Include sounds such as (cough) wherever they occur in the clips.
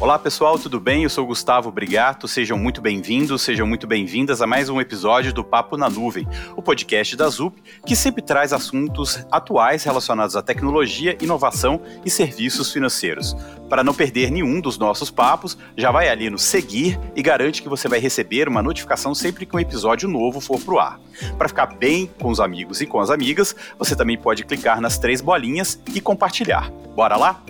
Olá pessoal, tudo bem? Eu sou Gustavo Brigato, sejam muito bem-vindos, sejam muito bem-vindas a mais um episódio do Papo na Nuvem, o podcast da ZUP, que sempre traz assuntos atuais relacionados à tecnologia, inovação e serviços financeiros. Para não perder nenhum dos nossos papos, já vai ali no seguir e garante que você vai receber uma notificação sempre que um episódio novo for pro ar. Para ficar bem com os amigos e com as amigas, você também pode clicar nas três bolinhas e compartilhar. Bora lá?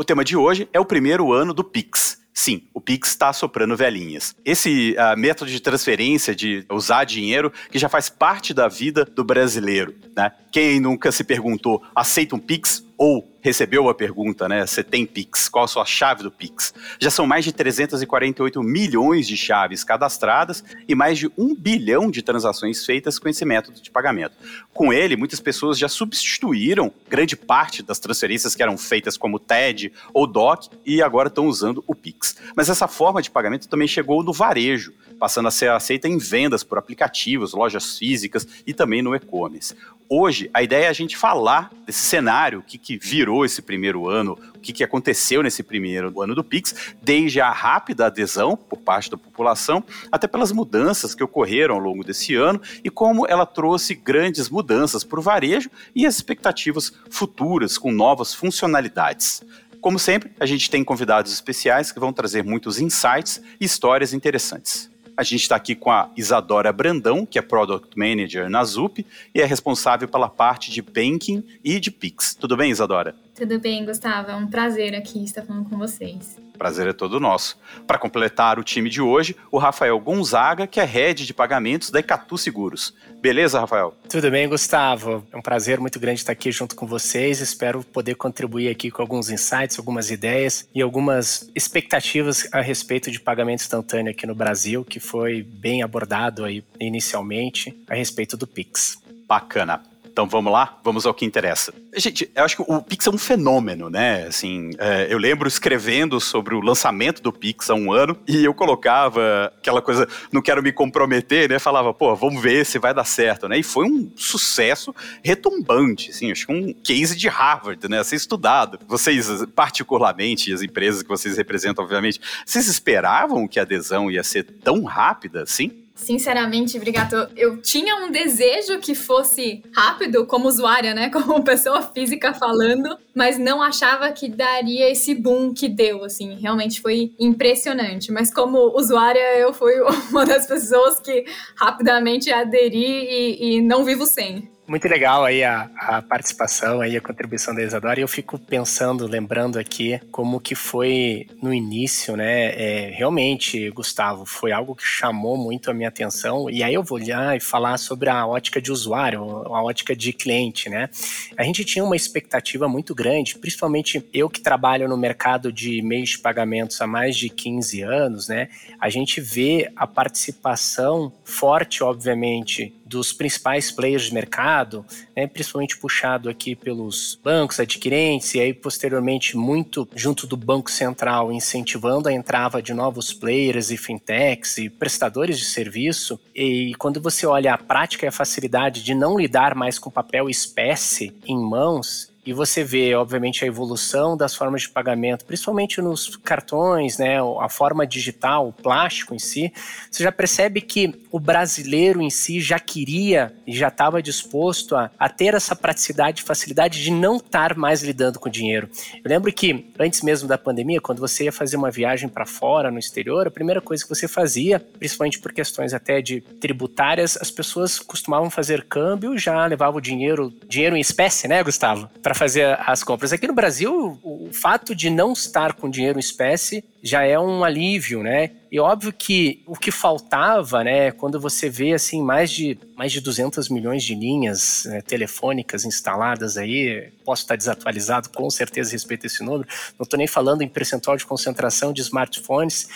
O tema de hoje é o primeiro ano do Pix. Sim, o Pix está soprando velhinhas. Esse uh, método de transferência, de usar dinheiro, que já faz parte da vida do brasileiro. Né? Quem nunca se perguntou, aceita um Pix? Ou recebeu a pergunta, né? Você tem Pix? Qual a sua chave do Pix? Já são mais de 348 milhões de chaves cadastradas e mais de um bilhão de transações feitas com esse método de pagamento. Com ele, muitas pessoas já substituíram grande parte das transferências que eram feitas como TED ou DOC e agora estão usando o Pix. Mas essa forma de pagamento também chegou no varejo, passando a ser aceita em vendas por aplicativos, lojas físicas e também no e-commerce. Hoje, a ideia é a gente falar desse cenário, o que, que virou esse primeiro ano, o que, que aconteceu nesse primeiro ano do Pix, desde a rápida adesão por parte da população, até pelas mudanças que ocorreram ao longo desse ano e como ela trouxe grandes mudanças para o varejo e as expectativas futuras com novas funcionalidades. Como sempre, a gente tem convidados especiais que vão trazer muitos insights e histórias interessantes. A gente está aqui com a Isadora Brandão, que é Product Manager na ZUP e é responsável pela parte de Banking e de Pix. Tudo bem, Isadora? Tudo bem, Gustavo. É um prazer aqui estar falando com vocês. Prazer é todo nosso. Para completar o time de hoje, o Rafael Gonzaga, que é head de pagamentos da Icatu Seguros. Beleza, Rafael? Tudo bem, Gustavo. É um prazer muito grande estar aqui junto com vocês. Espero poder contribuir aqui com alguns insights, algumas ideias e algumas expectativas a respeito de pagamento instantâneo aqui no Brasil, que foi bem abordado aí inicialmente a respeito do Pix. Bacana. Então vamos lá, vamos ao que interessa. Gente, eu acho que o Pix é um fenômeno, né? Assim, é, eu lembro escrevendo sobre o lançamento do Pix há um ano e eu colocava aquela coisa, não quero me comprometer, né? Falava, pô, vamos ver se vai dar certo, né? E foi um sucesso retumbante, assim, acho que um case de Harvard, né? A ser estudado. Vocês, particularmente, as empresas que vocês representam, obviamente, vocês esperavam que a adesão ia ser tão rápida assim? Sinceramente, Brigato, eu tinha um desejo que fosse rápido como usuária, né? (laughs) Como pessoa física falando, mas não achava que daria esse boom que deu, assim. Realmente foi impressionante. Mas como usuária, eu fui (laughs) uma das pessoas que rapidamente aderi e, e não vivo sem muito legal aí a, a, participação aí, a contribuição da Isadora. E eu fico pensando, lembrando aqui, como que foi no início, né? É, realmente, Gustavo, foi algo que chamou muito a minha atenção. E aí eu vou olhar e falar sobre a ótica de usuário, a ótica de cliente, né? A gente tinha uma expectativa muito grande, principalmente eu que trabalho no mercado de meios de pagamentos há mais de 15 anos, né? A gente vê a participação forte, obviamente, dos principais players de mercado, né, principalmente puxado aqui pelos bancos adquirentes e aí posteriormente muito junto do Banco Central incentivando a entrada de novos players e fintechs e prestadores de serviço. E quando você olha a prática e a facilidade de não lidar mais com papel espécie em mãos, e você vê, obviamente, a evolução das formas de pagamento, principalmente nos cartões, né, a forma digital, o plástico em si, você já percebe que o brasileiro em si já queria e já estava disposto a, a, ter essa praticidade e facilidade de não estar mais lidando com dinheiro. Eu lembro que antes mesmo da pandemia, quando você ia fazer uma viagem para fora, no exterior, a primeira coisa que você fazia, principalmente por questões até de tributárias, as pessoas costumavam fazer câmbio, já levavam o dinheiro, dinheiro em espécie, né, Gustavo? Para fazer as compras. Aqui no Brasil, o fato de não estar com dinheiro em espécie já é um alívio, né? E óbvio que o que faltava, né, quando você vê assim mais de mais de 200 milhões de linhas né, telefônicas instaladas aí, posso estar desatualizado com certeza a respeito desse número. Não estou nem falando em percentual de concentração de smartphones.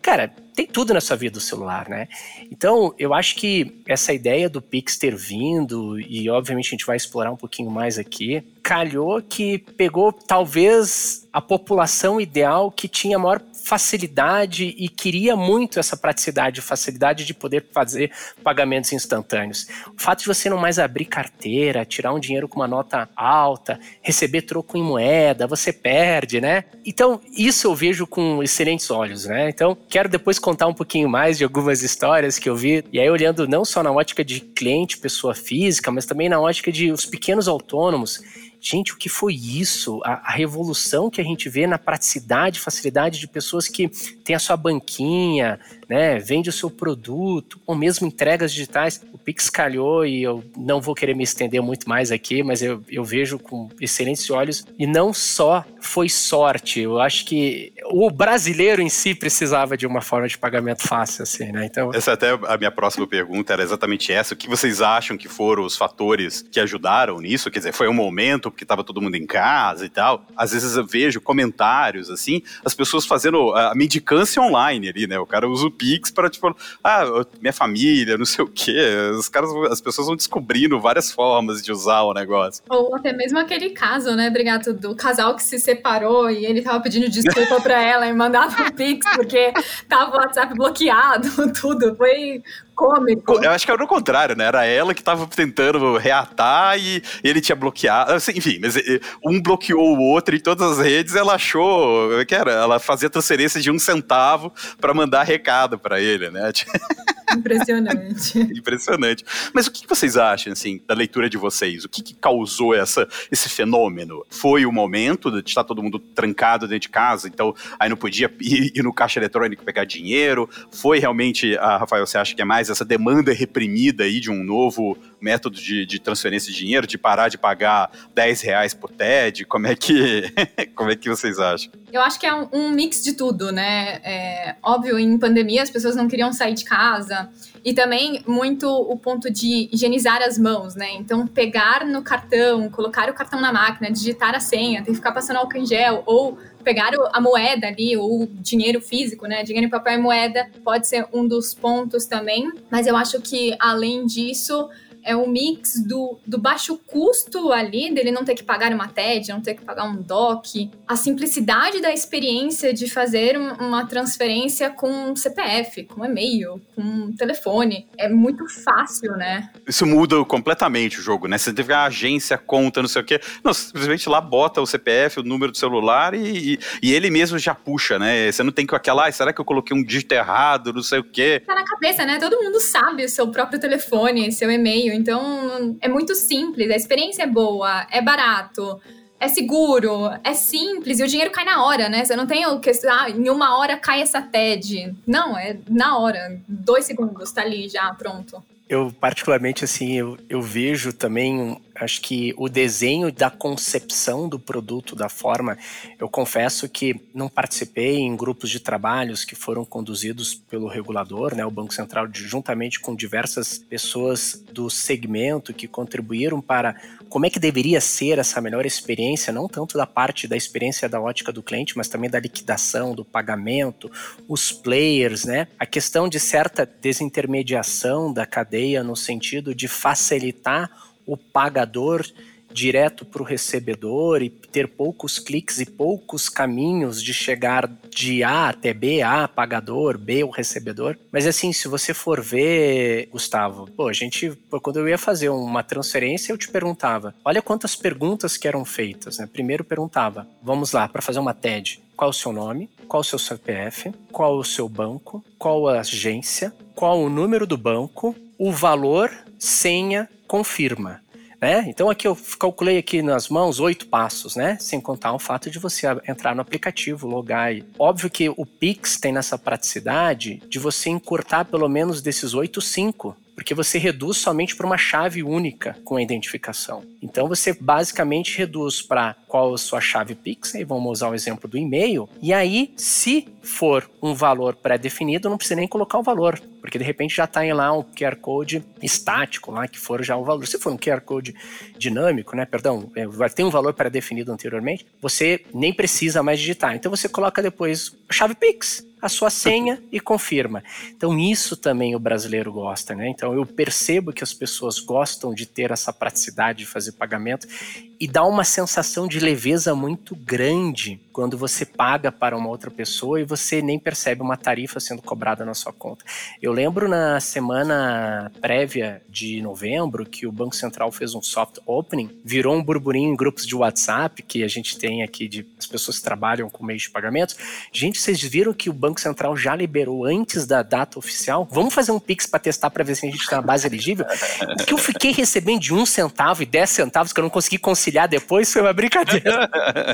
Cara, tem tudo nessa vida do celular, né? Então, eu acho que essa ideia do Pix ter vindo, e obviamente a gente vai explorar um pouquinho mais aqui, calhou que pegou talvez a população ideal que tinha maior facilidade e queria muito essa praticidade, facilidade de poder fazer pagamentos instantâneos. O fato de você não mais abrir carteira, tirar um dinheiro com uma nota alta, receber troco em moeda, você perde, né? Então, isso eu vejo com excelentes olhos, né? Então, quero depois contar um pouquinho mais de algumas histórias que eu vi, e aí olhando não só na ótica de cliente, pessoa física, mas também na ótica de os pequenos autônomos Gente, o que foi isso? A, a, revolução que a gente vê na praticidade, facilidade de pessoas que têm a sua banquinha, né, vende o seu produto, ou mesmo entregas digitais. O Pix calhou e eu não vou querer me estender muito mais aqui, mas eu, eu vejo com excelentes olhos. E não só foi sorte, eu acho que o brasileiro em si precisava de uma forma de pagamento fácil, assim, né? Então... Essa é até a minha próxima pergunta era exatamente essa. O que vocês acham que foram os fatores que ajudaram nisso? Quer dizer, foi um momento porque estava todo mundo em casa e tal. Às vezes eu vejo comentários, assim, as pessoas fazendo a mendicância online ali, né? O cara usa o Pix para, tipo, ah, minha família, não sei o quê. Os caras, as pessoas vão descobrindo várias formas de usar o negócio. Ou até mesmo aquele caso, né, Brigato, do casal que se separou e ele tava pedindo desculpa pra ela e mandava um Pix porque tava o WhatsApp bloqueado, (laughs) tudo. Foi cômico. Eu acho que era o contrário, né? Era ela que tava tentando reatar e ele tinha bloqueado. Assim, enfim, mas eh, um bloqueou o outro em todas as redes. Ela achou é que era. Ela fazia transferência de um centavo para mandar recado para ele, né? (laughs) Impressionante. Impressionante. Mas o que vocês acham, assim, da leitura de vocês? O que, que causou essa, esse fenômeno? Foi o momento de estar todo mundo trancado dentro de casa, então aí não podia ir, ir no caixa eletrônico pegar dinheiro? Foi realmente, a Rafael, você acha que é mais essa demanda reprimida aí de um novo método de, de transferência de dinheiro, de parar de pagar 10 reais por TED? Como é que, (laughs) como é que vocês acham? Eu acho que é um, mix de tudo, né? É, óbvio, em pandemia as pessoas não queriam sair de casa. E também muito o ponto de higienizar as mãos, né? Então, pegar no cartão, colocar o cartão na máquina, digitar a senha, tem que ficar passando álcool em gel, ou pegar a moeda ali, ou dinheiro físico, né? Dinheiro em papel e moeda pode ser um dos pontos também. Mas eu acho que, além disso, é um mix do, do baixo custo ali, dele não ter que pagar uma TED, não ter que pagar um DOC, a simplicidade da experiência de fazer uma transferência com CPF, com e-mail, com telefone. É muito fácil, né? Isso muda completamente o jogo, né? Você teve a agência, conta, não sei o quê. Não, simplesmente lá bota o CPF, o número do celular e, e, e ele mesmo já puxa, né? Você não tem que aquela, ah, será que eu coloquei um dígito errado, não sei o quê. Tá na cabeça, né? Todo mundo sabe o seu próprio telefone, seu e-mail. Então, é muito simples, a experiência é boa, é barato, é seguro, é simples e o dinheiro cai na hora, né? Você não tem o que, ah, em uma hora cai essa TED. Não, é na hora, dois segundos, tá ali já, pronto. Eu, particularmente, assim, eu, eu vejo também, acho que o desenho da concepção do produto, da forma, eu confesso que não participei em grupos de trabalhos que foram conduzidos pelo regulador, né, o Banco Central, juntamente com diversas pessoas do segmento que contribuíram para como é que deveria ser essa melhor experiência, não tanto da parte da experiência da ótica do cliente, mas também da liquidação, do pagamento, os players, né? A questão de certa desintermediação da cadeia no sentido de facilitar o pagador direto para o recebedor e ter poucos cliques e poucos caminhos de chegar de A até B, A, pagador, B, o recebedor. Mas assim, se você for ver, Gustavo, pô, a gente, quando eu ia fazer uma transferência, eu te perguntava, olha quantas perguntas que eram feitas, né? Primeiro perguntava, vamos lá, para fazer uma TED, qual o seu nome, qual o seu CPF, qual o seu banco, qual a agência, qual o número do banco, o valor, senha, confirma. Né? Então aqui eu calculei aqui nas mãos oito passos, né? Sem contar o fato de você entrar no aplicativo, logar. E... Óbvio que o Pix tem nessa praticidade de você encurtar pelo menos desses oito, cinco porque você reduz somente para uma chave única com a identificação. Então você basicamente reduz para qual a sua chave Pix, e vamos usar o exemplo do e-mail, e aí se for um valor pré-definido, não precisa nem colocar o valor, porque de repente já está lá um QR Code estático lá, que for já o valor. Se for um QR Code dinâmico, né, perdão, é, vai ter um valor pré-definido anteriormente, você nem precisa mais digitar. Então você coloca depois a chave Pix, a sua senha e confirma. Então isso também o brasileiro gosta, né? Então eu percebo que as pessoas gostam de ter essa praticidade de fazer pagamento e dá uma sensação de leveza muito grande quando você paga para uma outra pessoa e você nem percebe uma tarifa sendo cobrada na sua conta. Eu lembro na semana prévia de novembro que o Banco Central fez um soft opening, virou um burburinho em grupos de WhatsApp que a gente tem aqui de as pessoas que trabalham com meios de pagamentos. Gente, vocês viram que o Banco Central já liberou antes da data oficial? Vamos fazer um Pix para testar para ver se a gente está na base elegível? Que eu fiquei recebendo de um centavo e dez centavos que eu não consegui conciliar depois foi uma brincadeira.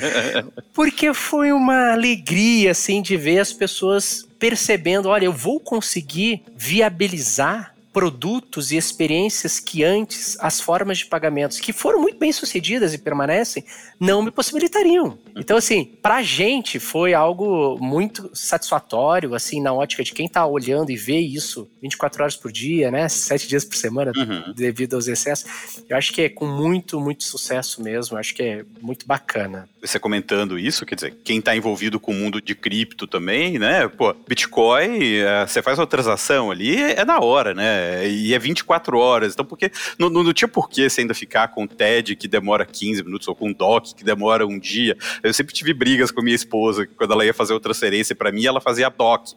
(laughs) Porque foi uma alegria, assim, de ver as pessoas percebendo: olha, eu vou conseguir viabilizar produtos e experiências que antes as formas de pagamentos que foram muito bem sucedidas e permanecem não me possibilitariam. Então assim, pra gente foi algo muito satisfatório assim na ótica de quem tá olhando e vê isso 24 horas por dia, né, sete dias por semana uhum. devido aos excessos. Eu acho que é com muito, muito sucesso mesmo, eu acho que é muito bacana. Você comentando isso, quer dizer, quem tá envolvido com o mundo de cripto também, né? Pô, Bitcoin, é, você faz uma transação ali, é na hora, né? E é 24 horas. Então, porque não, não, não tinha por que você ainda ficar com o TED que demora 15 minutos ou com o DOC que demora um dia. Eu sempre tive brigas com minha esposa quando ela ia fazer uma transferência para mim, ela fazia DOC.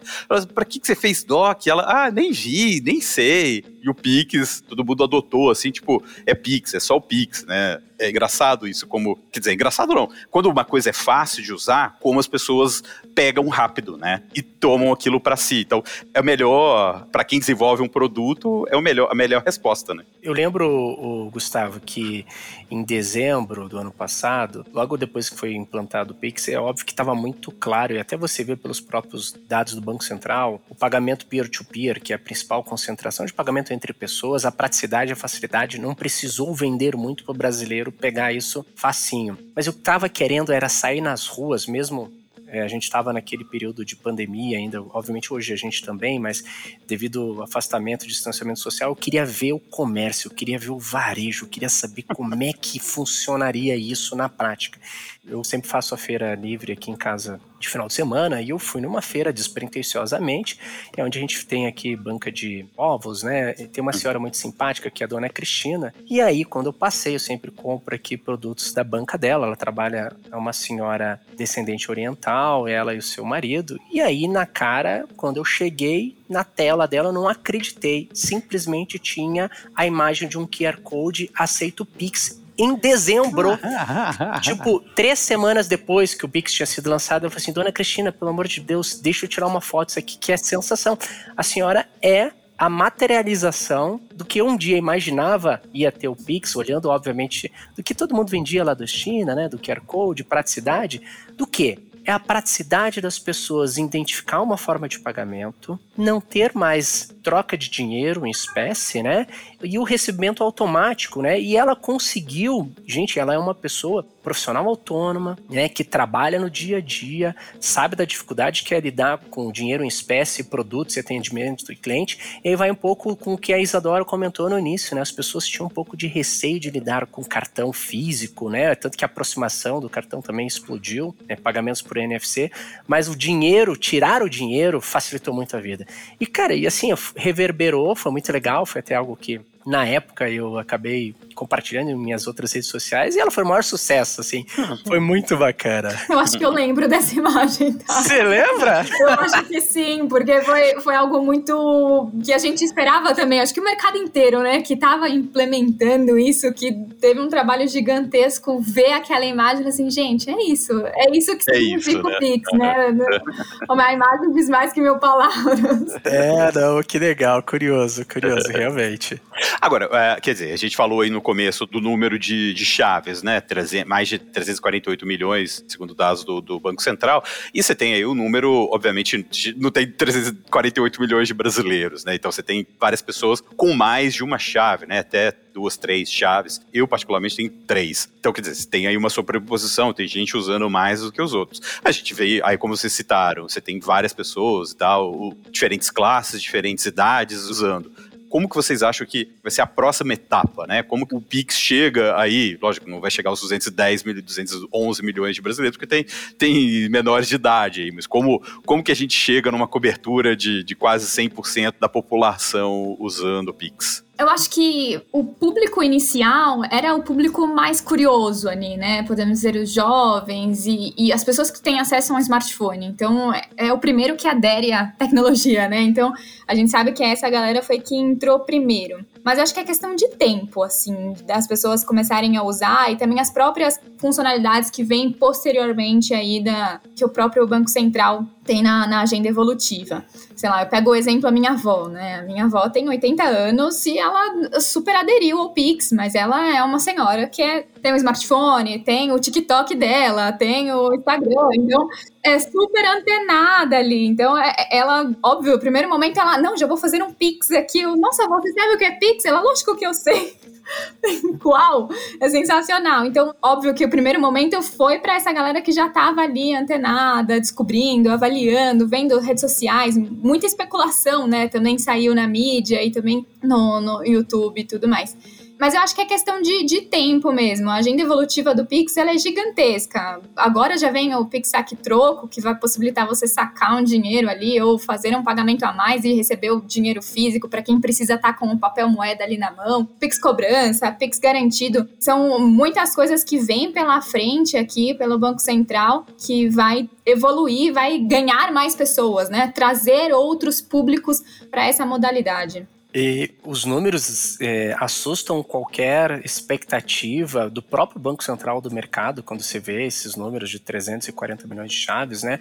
Para que, que você fez DOC? Ela, ah, nem vi, nem sei. E o Pix, todo mundo adotou assim, tipo, é Pix, é só o Pix, né? É engraçado isso, como. Quer dizer, engraçado não. Quando uma coisa é fácil de usar, como as pessoas pegam rápido, né? E tomam aquilo para si. Então, é o melhor, para quem desenvolve um produto, é o melhor, a melhor resposta, né? Eu lembro, o Gustavo, que em dezembro do ano passado, logo depois que foi implantado o Pix, é óbvio que estava muito claro, e até você vê pelos próprios dados do Banco Central, o pagamento peer-to-peer, -peer, que é a principal concentração de pagamento entre pessoas, a praticidade a facilidade não precisou vender muito para o brasileiro pegar isso facinho. Mas eu tava querendo era sair nas ruas, mesmo é, a gente estava naquele período de pandemia ainda, obviamente hoje a gente também, mas devido ao afastamento, distanciamento social, eu queria ver o comércio, eu queria ver o varejo, eu queria saber como é que funcionaria isso na prática. Eu sempre faço a feira livre aqui em casa de final de semana e eu fui numa feira despretensiosamente, é onde a gente tem aqui banca de ovos, né? Tem uma senhora muito simpática que é a dona Cristina. E aí, quando eu passei, eu sempre compro aqui produtos da banca dela. Ela trabalha, é uma senhora descendente oriental, ela e o seu marido. E aí, na cara, quando eu cheguei, na tela dela, eu não acreditei. Simplesmente tinha a imagem de um QR Code aceito Pix em dezembro. tipo, três semanas depois que o Pix tinha sido lançado, eu falei assim: Dona Cristina, pelo amor de Deus, deixa eu tirar uma foto, isso aqui que é sensação. A senhora é a materialização do que um dia imaginava ia ter o Pix, olhando, obviamente, do que todo mundo vendia lá da China, né? Do QR Code, praticidade, do que? É a praticidade das pessoas identificar uma forma de pagamento, não ter mais troca de dinheiro em espécie, né? E o recebimento automático, né? E ela conseguiu, gente, ela é uma pessoa profissional autônoma, né, que trabalha no dia a dia, sabe da dificuldade que é lidar com dinheiro em espécie, produtos e atendimento do cliente, e aí vai um pouco com o que a Isadora comentou no início, né, as pessoas tinham um pouco de receio de lidar com cartão físico, né, tanto que a aproximação do cartão também explodiu, né, pagamentos por NFC, mas o dinheiro, tirar o dinheiro, facilitou muito a vida. E, cara, e assim, reverberou, foi muito legal, foi até algo que na época eu acabei compartilhando em minhas outras redes sociais e ela foi o maior sucesso, assim. (laughs) Foi muito bacana. Eu acho que eu lembro dessa imagem, tá? Você lembra? Eu acho que sim, porque foi, foi algo muito que a gente esperava também. Acho que o mercado inteiro, né, que estava implementando isso, que teve um trabalho gigantesco, ver aquela imagem assim, gente, é isso. É isso que é significa o Pix, né? (laughs) A imagem diz mais que mil palavras. É, não, que legal, curioso, curioso, (laughs) realmente. Agora, é, quer dizer, a gente falou aí no começo do número de, de chaves, né? mais de 348 milhões, segundo dados do, do Banco Central. E você tem aí o número, obviamente, não tem 348 milhões de brasileiros, né? Então você tem várias pessoas com mais de uma chave, né? Até duas, três chaves. Eu, particularmente, tenho três. Então, quer dizer, tem aí uma sobreposição, tem gente usando mais do que os outros. A gente vê, aí como vocês citaram, você tem várias pessoas e tal, diferentes classes, diferentes idades usando como que vocês acham que vai ser a próxima etapa, né? Como que o Pix chega aí, lógico, não vai chegar aos 210 mil, 211 milhões de brasileiros, porque tem, tem menores de idade aí, mas como, como que a gente chega numa cobertura de, de quase 100% da população usando o Pix? Eu acho que o público inicial era o público mais curioso ali, né? Podemos dizer os jovens e, e as pessoas que têm acesso a um smartphone. Então, é, é, o primeiro que adere à tecnologia, né? Então, a gente sabe que essa galera foi que entrou primeiro. Mas acho que é questão de tempo, assim, das pessoas começarem a usar e também as próprias funcionalidades que vêm posteriormente aí da que o próprio Banco Central tem na, na agenda evolutiva. Sei lá, eu pego o exemplo a minha avó, né? A minha avó tem 80 anos e ela super aderiu ao Pix, mas ela é uma senhora que é, tem um smartphone, tem o TikTok dela, tem o Instagram, então é super antenada ali. Então, é, é, ela, óbvio, no primeiro momento ela, não, já vou fazer um Pix aqui. Eu, Nossa, você sabe o que é Pix? Ela, lógico que eu sei. (laughs) Qual? É sensacional. Então, óbvio que o primeiro momento foi para essa galera que já estava ali antenada, descobrindo, avaliando, vendo redes sociais, muita especulação, né? Também saiu na mídia e também no, no YouTube e tudo mais. Mas eu acho que é questão de, de tempo mesmo. A agenda evolutiva do Pix é gigantesca. Agora já vem o Pix Saque Troco, que vai possibilitar você sacar um dinheiro ali ou fazer um pagamento a mais e receber o dinheiro físico para quem precisa estar tá com o papel moeda ali na mão. Pix Cobrança, Pix Garantido. São muitas coisas que vêm pela frente aqui pelo Banco Central que vai evoluir, vai ganhar mais pessoas, né? Trazer outros públicos para essa modalidade. E os números é, assustam qualquer expectativa do próprio Banco Central do mercado quando você vê esses números de 340 milhões de chaves, né?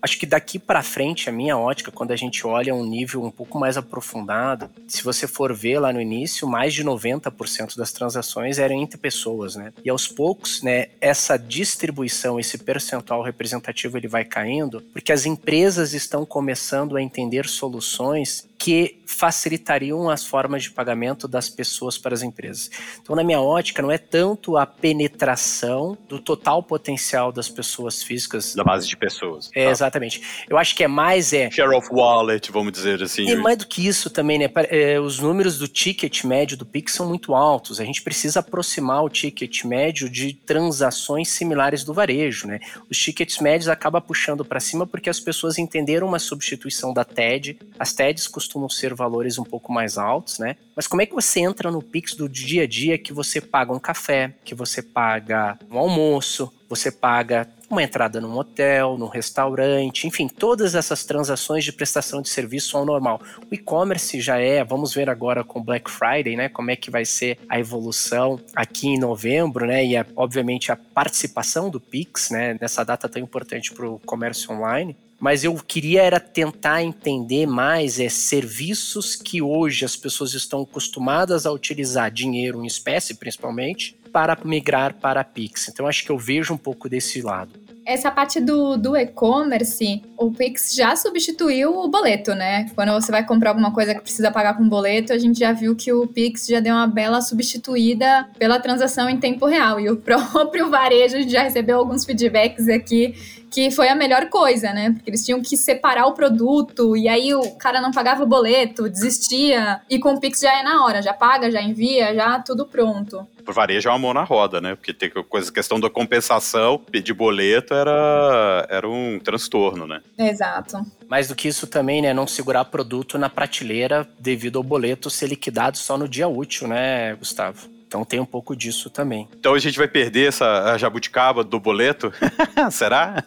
Acho que daqui para frente, a minha ótica, quando a gente olha um nível um pouco mais aprofundado, se você for ver lá no início, mais de 90% das transações eram entre pessoas, né? E aos poucos, né, essa distribuição, esse percentual representativo, ele vai caindo, porque as empresas estão começando a entender soluções que facilitariam as formas de pagamento das pessoas para as empresas. Então, na minha ótica, não é tanto a penetração do total potencial das pessoas físicas. Da base de pessoas. É, tá. Exatamente. Eu acho que é mais. É, Share of wallet, vamos dizer assim. É mais do que isso também, né? É, os números do ticket médio do Pix são muito altos. A gente precisa aproximar o ticket médio de transações similares do varejo, né? Os tickets médios acabam puxando para cima porque as pessoas entenderam uma substituição da TED. As TEDs costumam costumam ser valores um pouco mais altos, né? Mas como é que você entra no Pix do dia a dia que você paga um café, que você paga um almoço, você paga uma entrada num hotel, num restaurante, enfim, todas essas transações de prestação de serviço ao normal. O e-commerce já é, vamos ver agora com Black Friday, né, como é que vai ser a evolução aqui em novembro, né, e a, obviamente a participação do Pix, né, nessa data tão importante para o comércio online mas eu queria era tentar entender mais é, serviços que hoje as pessoas estão acostumadas a utilizar dinheiro em espécie, principalmente, para migrar para a Pix. Então acho que eu vejo um pouco desse lado. Essa parte do, do e-commerce, o Pix já substituiu o boleto, né? Quando você vai comprar alguma coisa que precisa pagar com boleto, a gente já viu que o Pix já deu uma bela substituída pela transação em tempo real. E o (laughs) próprio varejo, a gente já recebeu alguns feedbacks aqui que foi a melhor coisa, né? Porque eles tinham que separar o produto e aí o cara não pagava o boleto, desistia. E com o Pix já é na hora, já paga, já envia, já tudo pronto. Por varejo é uma mão na roda, né? Porque tem coisa, questão da compensação, pedir boleto era, era um transtorno, né? Exato. Mais do que isso também, né? Não segurar produto na prateleira devido ao boleto ser liquidado só no dia útil, né, Gustavo? Então tem um pouco disso também. Então a gente vai perder essa jabuticaba do boleto? (laughs) Será?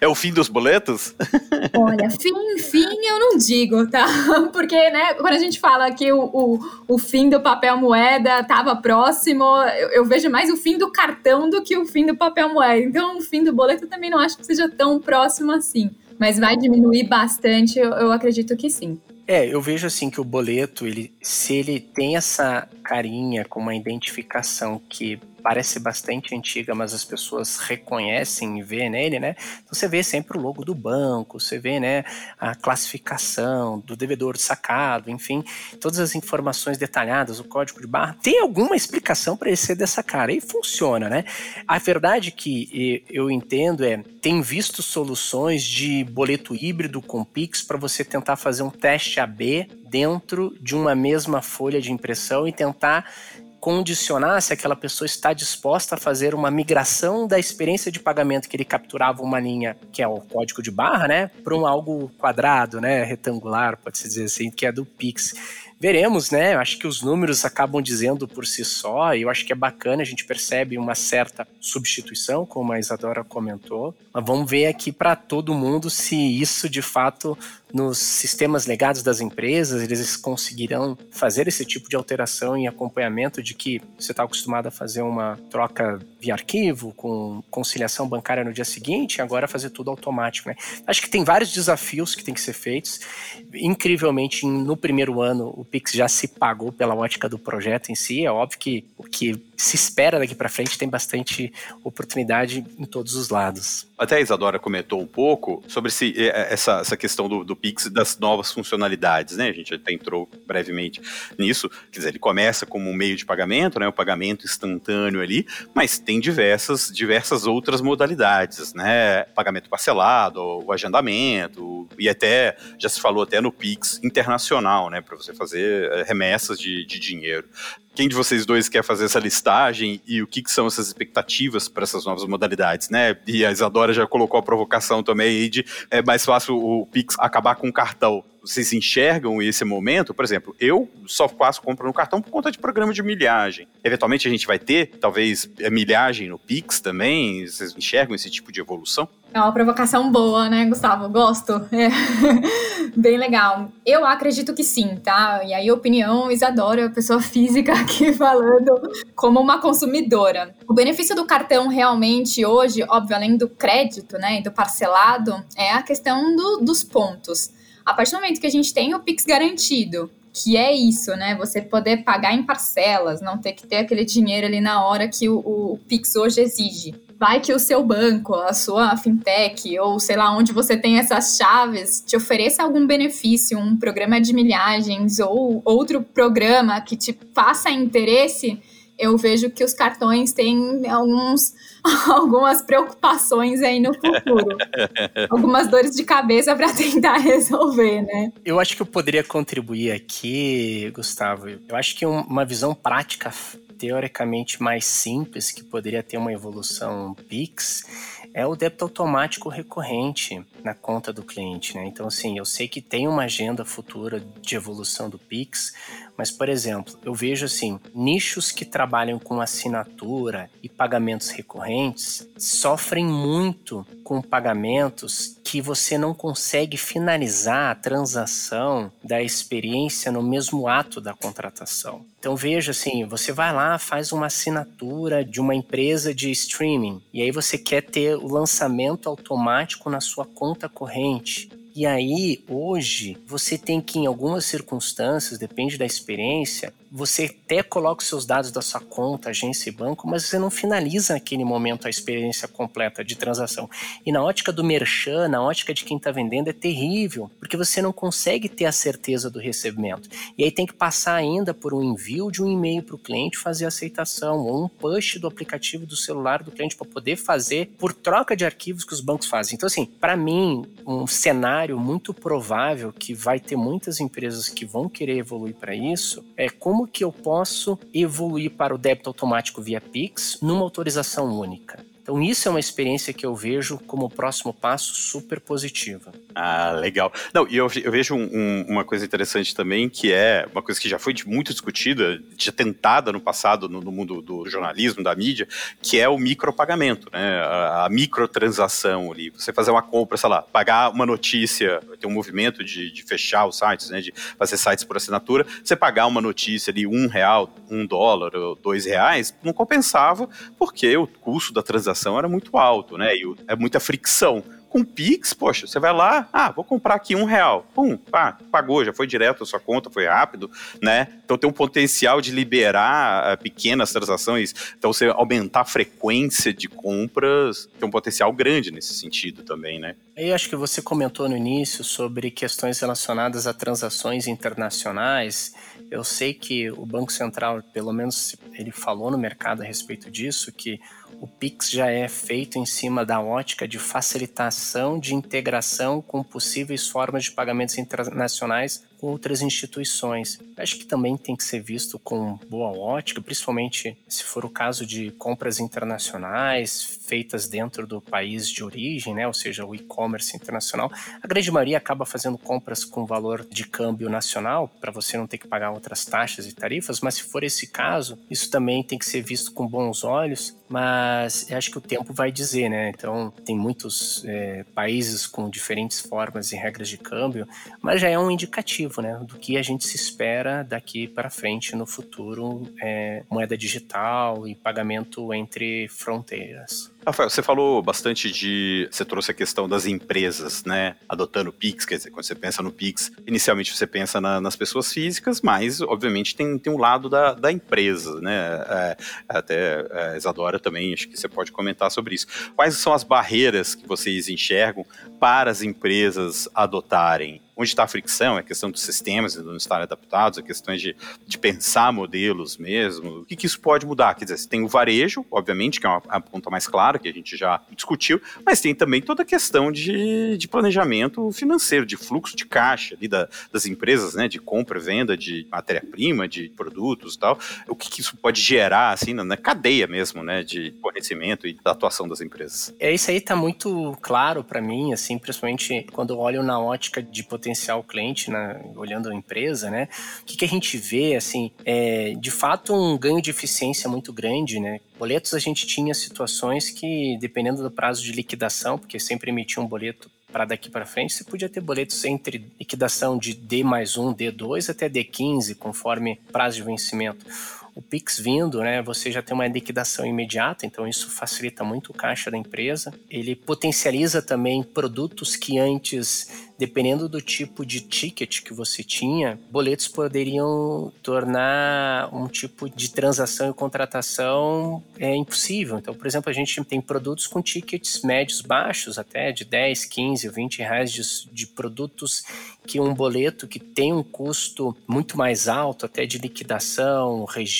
É o fim dos boletos? Olha, fim, fim eu não digo, tá? (laughs) Porque, né, quando a gente fala que o, o, o fim do papel moeda estava próximo, eu, eu, vejo mais o fim do cartão do que o fim do papel moeda. Então o fim do boleto também não acho que seja tão próximo assim. Mas vai diminuir bastante, eu, eu acredito que sim. É, eu vejo assim que o boleto, ele, se ele tem essa carinha com uma identificação que parece bastante antiga, mas as pessoas reconhecem e vê nele, né? Então você vê sempre o logo do banco, você vê, né, a classificação do devedor sacado, enfim, todas as informações detalhadas, o código de barra. Tem alguma explicação para ele ser dessa cara e funciona, né? A verdade que eu entendo é, tem visto soluções de boleto híbrido com Pix para você tentar fazer um teste AB dentro de uma mesma folha de impressão e tentar condicionar se aquela pessoa está disposta a fazer uma migração da experiência de pagamento que ele capturava uma linha, que é o código de barra, né, para um algo quadrado, né, retangular, pode-se dizer assim, que é do Pix veremos, né? Eu acho que os números acabam dizendo por si só, e eu acho que é bacana, a gente percebe uma certa substituição, como a Isadora comentou. Mas vamos ver aqui para todo mundo se isso de fato nos sistemas legados das empresas, eles conseguirão fazer esse tipo de alteração e acompanhamento de que você está acostumado a fazer uma troca via arquivo, com conciliação bancária no dia seguinte, agora fazer tudo automático. Né? Acho que tem vários desafios que têm que ser feitos. Incrivelmente, no primeiro ano, o Pix já se pagou pela ótica do projeto em si. É óbvio que o que se espera daqui para frente tem bastante oportunidade em todos os lados. Até a Isadora comentou um pouco sobre se, essa, essa questão do, do Pix das novas funcionalidades, né? A gente até entrou brevemente nisso. Quer dizer, ele começa como um meio de pagamento, né? O pagamento instantâneo ali, mas tem diversas, diversas outras modalidades, né? Pagamento parcelado, o agendamento, e até, já se falou até no Pix internacional, né? Para você fazer eh, remessas de, de dinheiro. Quem de vocês dois quer fazer essa listagem e o que, que são essas expectativas para essas novas modalidades, né? E a Isadora já colocou a provocação também aí de é mais fácil o Pix acabar com o cartão vocês enxergam esse momento? Por exemplo, eu só faço compra no cartão por conta de programa de milhagem. Eventualmente a gente vai ter, talvez, milhagem no Pix também. Vocês enxergam esse tipo de evolução? É uma provocação boa, né, Gustavo? Gosto. É. (laughs) Bem legal. Eu acredito que sim, tá? E aí, opinião, Isadora, pessoa física aqui (laughs) falando como uma consumidora. O benefício do cartão realmente hoje, óbvio, além do crédito, né, e do parcelado, é a questão do, dos pontos. A partir do momento que a gente tem o Pix garantido, que é isso, né? Você poder pagar em parcelas, não ter que ter aquele dinheiro ali na hora que o, o Pix hoje exige. Vai que o seu banco, a sua fintech, ou sei lá onde você tem essas chaves, te ofereça algum benefício, um programa de milhagens ou outro programa que te faça interesse, eu vejo que os cartões têm alguns (laughs) algumas preocupações aí no futuro. (laughs) algumas dores de cabeça para tentar (laughs) resolver, né? Eu acho que eu poderia contribuir aqui, Gustavo. Eu acho que uma visão prática teoricamente mais simples que poderia ter uma evolução Pix é o débito automático recorrente na conta do cliente, né? Então, assim, eu sei que tem uma agenda futura de evolução do Pix, mas, por exemplo, eu vejo assim, nichos que trabalham com assinatura e pagamentos recorrentes sofrem muito com pagamentos que você não consegue finalizar a transação da experiência no mesmo ato da contratação. Então veja assim, você vai lá, faz uma assinatura de uma empresa de streaming e aí você quer ter o lançamento automático na sua conta corrente. E aí, hoje, você tem que, em algumas circunstâncias, depende da experiência, você até coloca os seus dados da sua conta, agência e banco, mas você não finaliza naquele momento a experiência completa de transação. E na ótica do merchan, na ótica de quem está vendendo, é terrível, porque você não consegue ter a certeza do recebimento. E aí tem que passar ainda por um envio de um e-mail para o cliente fazer a aceitação, ou um push do aplicativo do celular do cliente para poder fazer por troca de arquivos que os bancos fazem. Então, assim, para mim, um cenário muito provável que vai ter muitas empresas que vão querer evoluir para isso é como como que eu posso evoluir para o débito automático via Pix numa autorização única? Então, isso é uma experiência que eu vejo como próximo passo super positiva. Ah, legal. Não, e eu, eu vejo um, um, uma coisa interessante também, que é uma coisa que já foi muito discutida, já tentada no passado no, no mundo do jornalismo, da mídia, que é o micropagamento, né? A, a microtransação ali. Você fazer uma compra, sei lá, pagar uma notícia, tem um movimento de, de fechar os sites, né? De fazer sites por assinatura, você pagar uma notícia ali, um real, um dólar, dois reais, não compensava, porque o custo da transação era muito alto, né? E é muita fricção com Pix, poxa, você vai lá, ah, vou comprar aqui um real. Pum, pá, pagou, já foi direto a sua conta, foi rápido, né? Então tem um potencial de liberar uh, pequenas transações. Então você aumentar a frequência de compras, tem um potencial grande nesse sentido também, né? Eu acho que você comentou no início sobre questões relacionadas a transações internacionais. Eu sei que o Banco Central, pelo menos ele falou no mercado a respeito disso, que o Pix já é feito em cima da ótica de facilitação de integração com possíveis formas de pagamentos internacionais com outras instituições. Acho que também tem que ser visto com boa ótica, principalmente se for o caso de compras internacionais feitas dentro do país de origem, né? ou seja, o e-commerce internacional. A grande maioria acaba fazendo compras com valor de câmbio nacional, para você não ter que pagar outras taxas e tarifas, mas se for esse caso, isso também tem que ser visto com bons olhos, mas acho que o tempo vai dizer, né? Então, tem muitos é, países com diferentes formas e regras de câmbio, mas já é um indicativo né, do que a gente se espera daqui para frente no futuro, é, moeda digital e pagamento entre fronteiras. Rafael, você falou bastante de. Você trouxe a questão das empresas, né? Adotando Pix, quer dizer, quando você pensa no Pix, inicialmente você pensa na, nas pessoas físicas, mas, obviamente, tem, tem um lado da, da empresa, né? É, até a é, Isadora também, acho que você pode comentar sobre isso. Quais são as barreiras que vocês enxergam para as empresas adotarem onde está a fricção, é a questão dos sistemas não estarem adaptados, a questão de, de pensar modelos mesmo, o que, que isso pode mudar? Quer dizer, você tem o varejo, obviamente, que é uma, a ponta mais clara, que a gente já discutiu, mas tem também toda a questão de, de planejamento financeiro, de fluxo de caixa ali da, das empresas, né, de compra, venda de matéria-prima, de produtos e tal, o que, que, isso pode gerar, assim, na, na cadeia mesmo, né, de fornecimento e da atuação das empresas. É, isso aí tá muito claro para mim, assim, principalmente quando eu olho na ótica de potencial cliente, na, olhando a empresa, né, o que, que a gente vê, assim, é de fato um ganho de eficiência muito grande, né, Boletos a gente tinha situações que, dependendo do prazo de liquidação, porque sempre emitia um boleto para daqui para frente, você podia ter boletos entre liquidação de D mais 1, D2 até D15, conforme prazo de vencimento. O Pix vindo, né, você já tem uma liquidação imediata, então isso facilita muito o caixa da empresa. Ele potencializa também produtos que antes dependendo do tipo de ticket que você tinha, boletos poderiam tornar um tipo de transação e contratação é, impossível. Então, por exemplo, a gente tem produtos com tickets médios baixos, até de 10, 15, 20 reais de, de produtos que um boleto que tem um custo muito mais alto, até de liquidação, registro,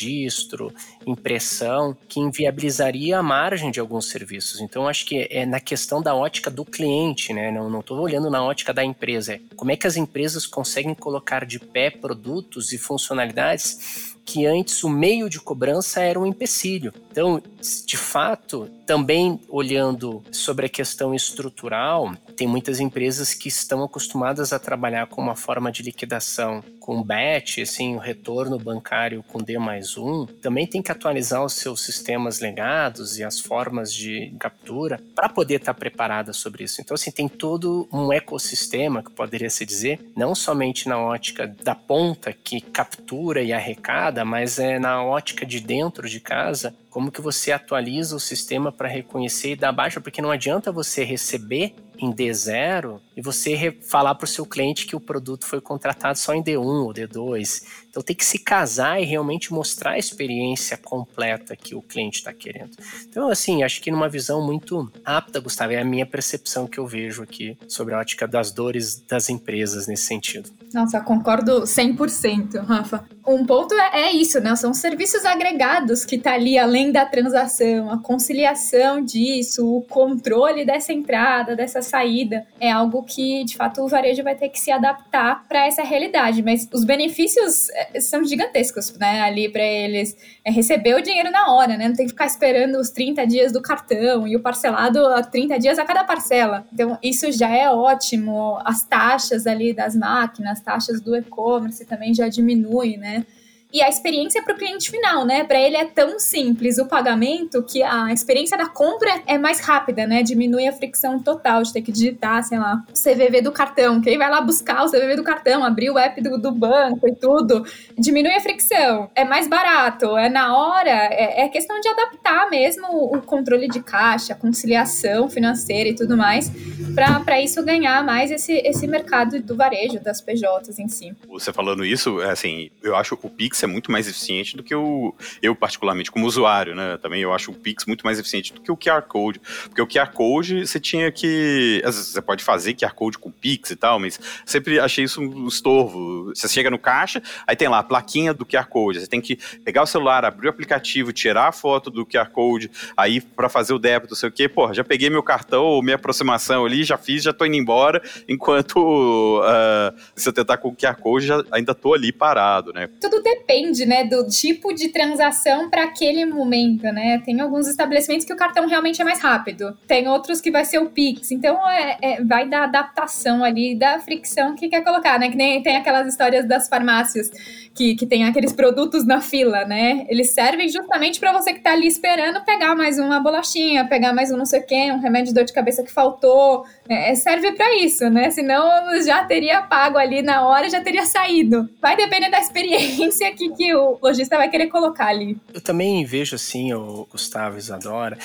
impressão, que inviabilizaria a margem de alguns serviços. Então, acho que é na questão da ótica do cliente, né? Não estou olhando na ótica da empresa. É como é que as empresas conseguem colocar de pé produtos e funcionalidades que antes o meio de cobrança era um empecilho. Então, de fato, também olhando sobre a questão estrutural, tem muitas empresas que estão acostumadas a trabalhar com uma forma de liquidação com BET, assim, o retorno bancário com D mais um, também tem que atualizar os seus sistemas legados e as formas de captura para poder estar tá preparada sobre isso. Então, assim, tem todo um ecossistema, que poderia se dizer, não somente na ótica da ponta que captura e arrecada, mas é na ótica de dentro de casa, como que você atualiza o sistema para reconhecer e dar baixa, porque não adianta você receber em D0 e você falar para o seu cliente que o produto foi contratado só em D1 ou D2. Então tem que se casar e realmente mostrar a experiência completa que o cliente está querendo. Então, assim, acho que numa visão muito apta, Gustavo, é a minha percepção que eu vejo aqui sobre a ótica das dores das empresas nesse sentido. Nossa, concordo 100%, Rafa. Um ponto é, é isso, né? São serviços agregados que tá ali além da transação, a conciliação disso, o controle dessa entrada, dessa saída. É algo que, de fato, o varejo vai ter que se adaptar para essa realidade. Mas os benefícios é, são gigantescos, né? Ali para eles é receber o dinheiro na hora, né? Não tem que ficar esperando os 30 dias do cartão e o parcelado a 30 dias a cada parcela. Então, isso já é ótimo. As taxas ali das máquinas, as taxas do e-commerce também já diminuem, né? E a experiência para o cliente final, né? Para ele é tão simples o pagamento que a experiência da compra é mais rápida, né? Diminui a fricção total de ter que digitar, sei lá, o CVV do cartão. Quem vai lá buscar o CVV do cartão, abrir o app do, do banco e tudo, diminui a fricção. É mais barato, é na hora, é, é questão de adaptar mesmo o controle de caixa, conciliação financeira e tudo mais, para isso ganhar mais esse, esse mercado do varejo, das PJs em si. Você falando isso, é assim, eu acho o Pix é muito mais eficiente do que o. Eu, particularmente, como usuário, né? Também eu acho o Pix muito mais eficiente do que o QR Code. Porque o QR Code você tinha que. Às vezes você pode fazer QR Code com Pix e tal, mas sempre achei isso um estorvo. Você chega no caixa, aí tem lá a plaquinha do QR Code. Você tem que pegar o celular, abrir o aplicativo, tirar a foto do QR Code, aí para fazer o débito, sei o quê. Pô, já peguei meu cartão, minha aproximação ali, já fiz, já tô indo embora. Enquanto uh, se eu tentar com o QR Code, já, ainda tô ali parado, né? Tudo depende, né, do tipo de transação para aquele momento, né? Tem alguns estabelecimentos que o cartão realmente é mais rápido, tem outros que vai ser o Pix. Então, é, é vai da adaptação ali, da fricção que quer colocar, né? Que nem tem aquelas histórias das farmácias que, que tem aqueles produtos na fila, né? Eles servem justamente para você que tá ali esperando pegar mais uma bolachinha, pegar mais um não sei o quê, um remédio de dor de cabeça que faltou. É, serve para isso, né? Senão já teria pago ali na hora, já teria saído. Vai depender da experiência que, que o lojista vai querer colocar ali. Eu também vejo assim, o Gustavo Isadora,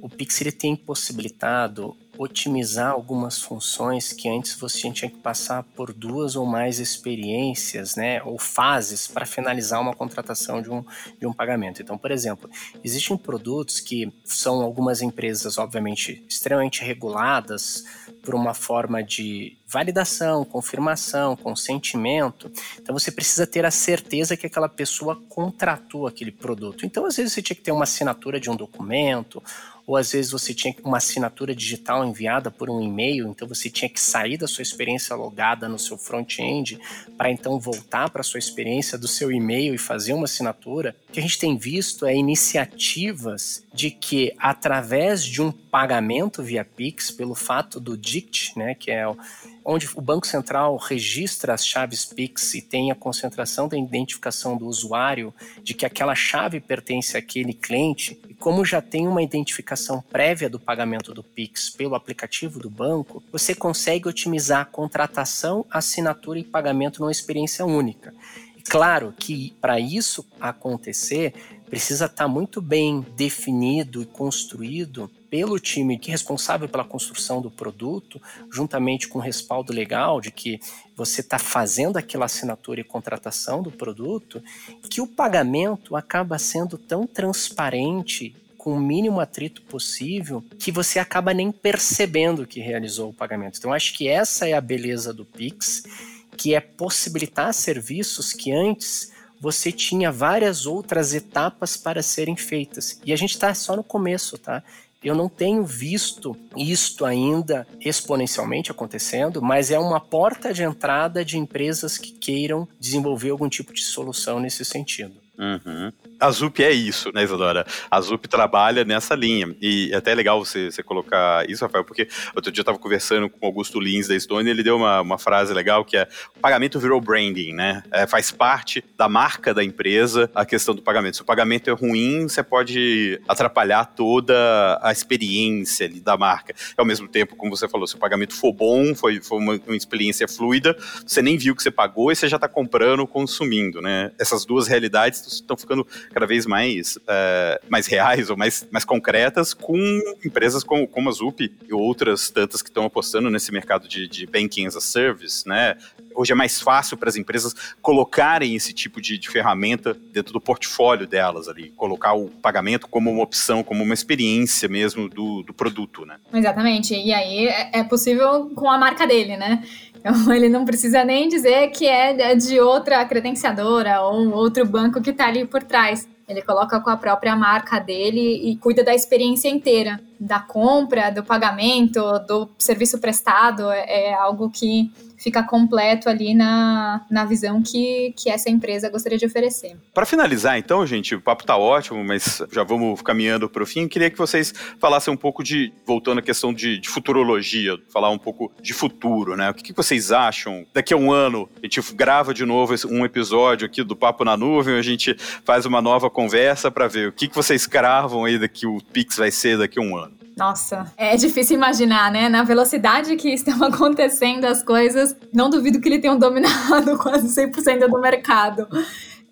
o Pix ele tem possibilitado otimizar algumas funções que antes você tinha que passar por duas ou mais experiências, né, ou fases para finalizar uma contratação de um, de um pagamento. Então, por exemplo, existem produtos que são algumas empresas, obviamente, extremamente reguladas por uma forma de validação, confirmação, consentimento. Então você precisa ter a certeza que aquela pessoa contratou aquele produto. Então às vezes você tinha que ter uma assinatura de um documento ou às vezes você tinha uma assinatura digital enviada por um e-mail, então você tinha que sair da sua experiência logada no seu front-end para então voltar para a sua experiência do seu e-mail e fazer uma assinatura. O que a gente tem visto é iniciativas de que através de um pagamento via Pix, pelo fato do DICT, né, que é onde o Banco Central registra as chaves Pix e tem a concentração da identificação do usuário de que aquela chave pertence àquele cliente, e como já tem uma identificação prévia do pagamento do Pix pelo aplicativo do banco, você consegue otimizar a contratação, assinatura e pagamento numa experiência única. Claro que para isso acontecer, precisa estar tá muito bem definido e construído pelo time que é responsável pela construção do produto, juntamente com o respaldo legal de que você está fazendo aquela assinatura e contratação do produto, que o pagamento acaba sendo tão transparente com o mínimo atrito possível que você acaba nem percebendo que realizou o pagamento. Então acho que essa é a beleza do Pix, que é possibilitar serviços que antes você tinha várias outras etapas para serem feitas. E a gente está só no começo, tá? Eu não tenho visto isto ainda exponencialmente acontecendo, mas é uma porta de entrada de empresas que queiram desenvolver algum tipo de solução nesse sentido. Uhum. A ZUP é isso, né, Isadora? A ZUP trabalha nessa linha. E é até legal você, você colocar isso, Rafael, porque outro dia eu estava conversando com o Augusto Lins da Estônia e ele deu uma, uma frase legal que é: o pagamento virou branding, né? É, faz parte da marca da empresa a questão do pagamento. Se o pagamento é ruim, você pode atrapalhar toda a experiência ali da marca. Ao mesmo tempo, como você falou, se o pagamento for bom, foi, foi uma, uma experiência fluida, você nem viu que você pagou e você já está comprando, consumindo, né? Essas duas realidades estão ficando cada vez mais, uh, mais reais ou mais, mais concretas com empresas como, como a Zup e outras tantas que estão apostando nesse mercado de, de banking as a service, né? Hoje é mais fácil para as empresas colocarem esse tipo de, de, ferramenta dentro do portfólio delas ali, colocar o pagamento como uma opção, como uma experiência mesmo do, do produto, né? Exatamente. E aí é, é possível com a marca dele, né? Então ele não precisa nem dizer que é de outra credenciadora ou outro banco que está ali por trás. Ele coloca com a própria marca dele e cuida da experiência inteira da compra, do pagamento, do serviço prestado, é, é algo que fica completo ali na, na visão que, que essa empresa gostaria de oferecer. Para finalizar, então, gente, o papo está ótimo, mas já vamos caminhando para o fim. Queria que vocês falassem um pouco de, voltando à questão de, de futurologia, falar um pouco de futuro, né? O que, que, vocês acham? Daqui a um ano, a gente grava de novo um episódio aqui do Papo na Nuvem, a gente faz uma nova conversa para ver o que, que vocês cravam aí daqui o Pix vai ser daqui a um ano. Nossa, é difícil imaginar, né? Na velocidade que estão (laughs) acontecendo as coisas, não duvido que ele tenha dominado (laughs) quase 100% do mercado.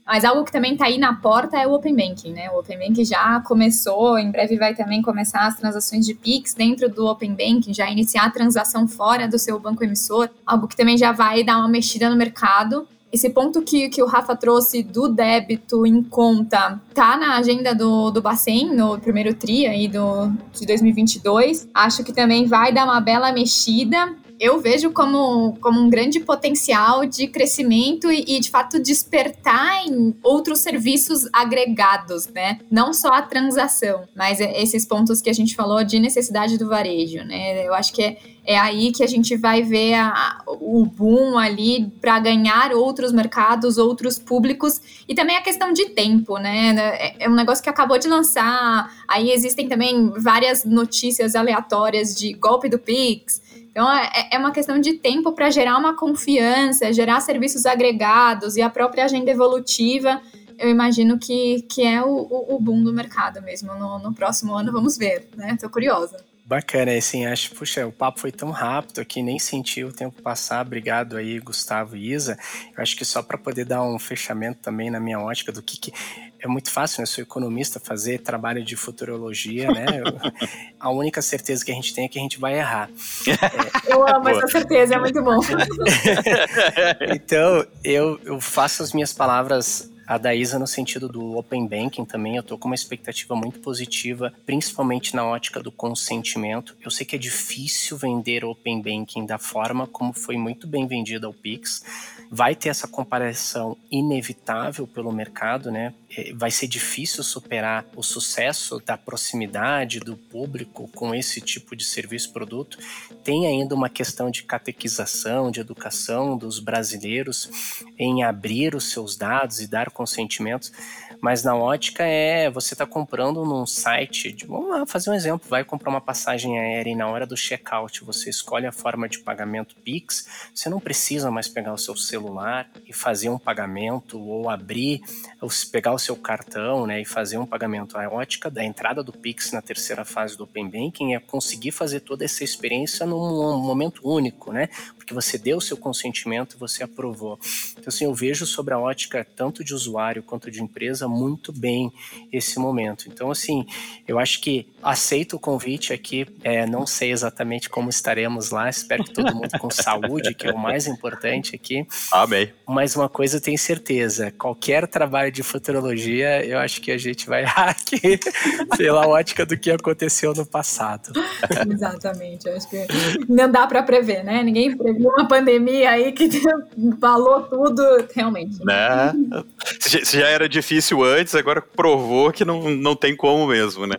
Mas algo que também está aí na porta é o Open Banking, né? O Open Banking já começou, em breve vai também começar as transações de Pix dentro do Open Banking, já iniciar a transação fora do seu banco emissor, algo que também já vai dar uma mexida no mercado esse ponto que, que o Rafa trouxe do débito em conta tá na agenda do, do Bacen, no primeiro TRI aí do, de 2022. Acho que também vai dar uma bela mexida eu vejo como, como um grande potencial de crescimento e, e, de fato, despertar em outros serviços agregados, né? Não só a transação, mas esses pontos que a gente falou de necessidade do varejo, né? Eu acho que é, é aí que a gente vai ver a, o boom ali para ganhar outros mercados, outros públicos e também a questão de tempo, né? É, é um negócio que acabou de lançar. Aí existem também várias notícias aleatórias de golpe do Pix. Então, é, é uma questão de tempo para gerar uma confiança, gerar serviços agregados e a própria agenda evolutiva. Eu imagino que, que é o, o boom do mercado mesmo. No, no próximo ano, vamos ver, né? Tô curiosa. Bacana, assim, acho, puxa, o papo foi tão rápido aqui, nem senti o tempo passar. Obrigado aí, Gustavo e Isa. Eu acho que só para poder dar um fechamento também na minha ótica do que, que é muito fácil, né? Sou economista, fazer trabalho de futurologia, né? a única certeza que a gente tem é que a gente vai errar. É... (laughs) Eu amo Boa. essa certeza, é muito bom. (laughs) então, eu, eu faço as minhas palavras a da Isa no sentido do Open Banking também, eu estou com uma expectativa muito positiva, principalmente na ótica do consentimento. Eu sei que é difícil vender Open Banking da forma como foi muito bem vendido ao Pix. Vai ter essa comparação inevitável pelo mercado, né? É, vai ser difícil superar o sucesso da proximidade do público com esse tipo de serviço produto. Tem ainda uma questão de catequização, de educação dos brasileiros em abrir os seus dados e dar consentimentos, mas na ótica é você está comprando num site, de, vamos lá fazer um exemplo, vai comprar uma passagem aérea e na hora do checkout você escolhe a forma de pagamento Pix, você não precisa mais pegar o seu celular e fazer um pagamento ou abrir, ou pegar o seu cartão né, e fazer um pagamento. A ótica da entrada do Pix na terceira fase do Open Banking é conseguir fazer toda essa experiência num momento único, né? Porque você deu o seu consentimento, você aprovou. Então, assim, eu vejo sobre a ótica tanto de usuário quanto de empresa muito bem esse momento. Então, assim, eu acho que aceito o convite aqui. É, não sei exatamente como estaremos lá. Espero que todo mundo com (laughs) saúde, que é o mais importante aqui. Amém. Mas uma coisa eu tenho certeza: qualquer trabalho de futurologia, eu acho que a gente vai aqui (laughs) pela ótica do que aconteceu no passado. (laughs) Exatamente. Eu acho que não dá para prever, né? Ninguém previu uma pandemia aí que (laughs) falou tudo, realmente. Né? Se já era difícil antes, agora provou que não, não tem como mesmo, né?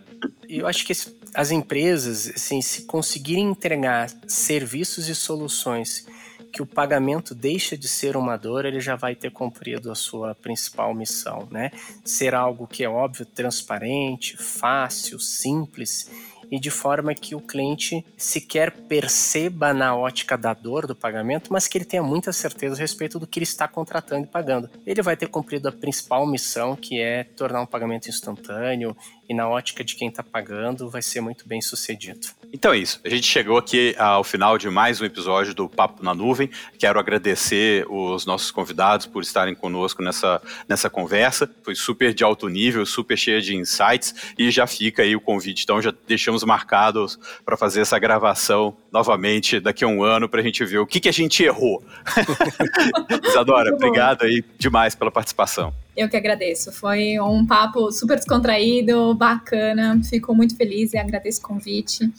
Eu acho que as empresas, assim, se conseguirem entregar serviços e soluções que o pagamento deixa de ser uma dor, ele já vai ter cumprido a sua principal missão, né? Ser algo que é óbvio, transparente, fácil, simples e de forma que o cliente sequer perceba na ótica da dor do pagamento, mas que ele tenha muita certeza a respeito do que ele está contratando e pagando. Ele vai ter cumprido a principal missão, que é tornar um pagamento instantâneo e na ótica de quem está pagando vai ser muito bem sucedido. Então é isso. A gente chegou aqui ao final de mais um episódio do Papo na Nuvem. Quero agradecer os nossos convidados por estarem conosco nessa, nessa conversa. Foi super de alto nível, super cheia de insights e já fica aí o convite. Então já deixamos marcados para fazer essa gravação novamente daqui a um ano para a gente ver o que, que a gente errou. (laughs) Isadora, obrigado aí demais pela participação. Eu que agradeço. Foi um papo super descontraído, bacana. Fico muito feliz e agradeço o convite.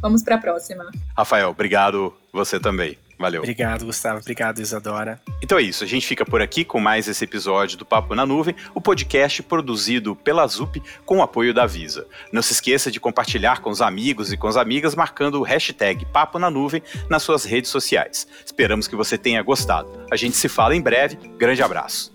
Vamos para a próxima. Rafael, obrigado você também. Valeu. Obrigado, Gustavo. Obrigado, Isadora. Então é isso. A gente fica por aqui com mais esse episódio do Papo na Nuvem, o podcast produzido pela ZUP com o apoio da Visa. Não se esqueça de compartilhar com os amigos e com as amigas marcando o hashtag Papo na Nuvem nas suas redes sociais. Esperamos que você tenha gostado. A gente se fala em breve. Grande abraço.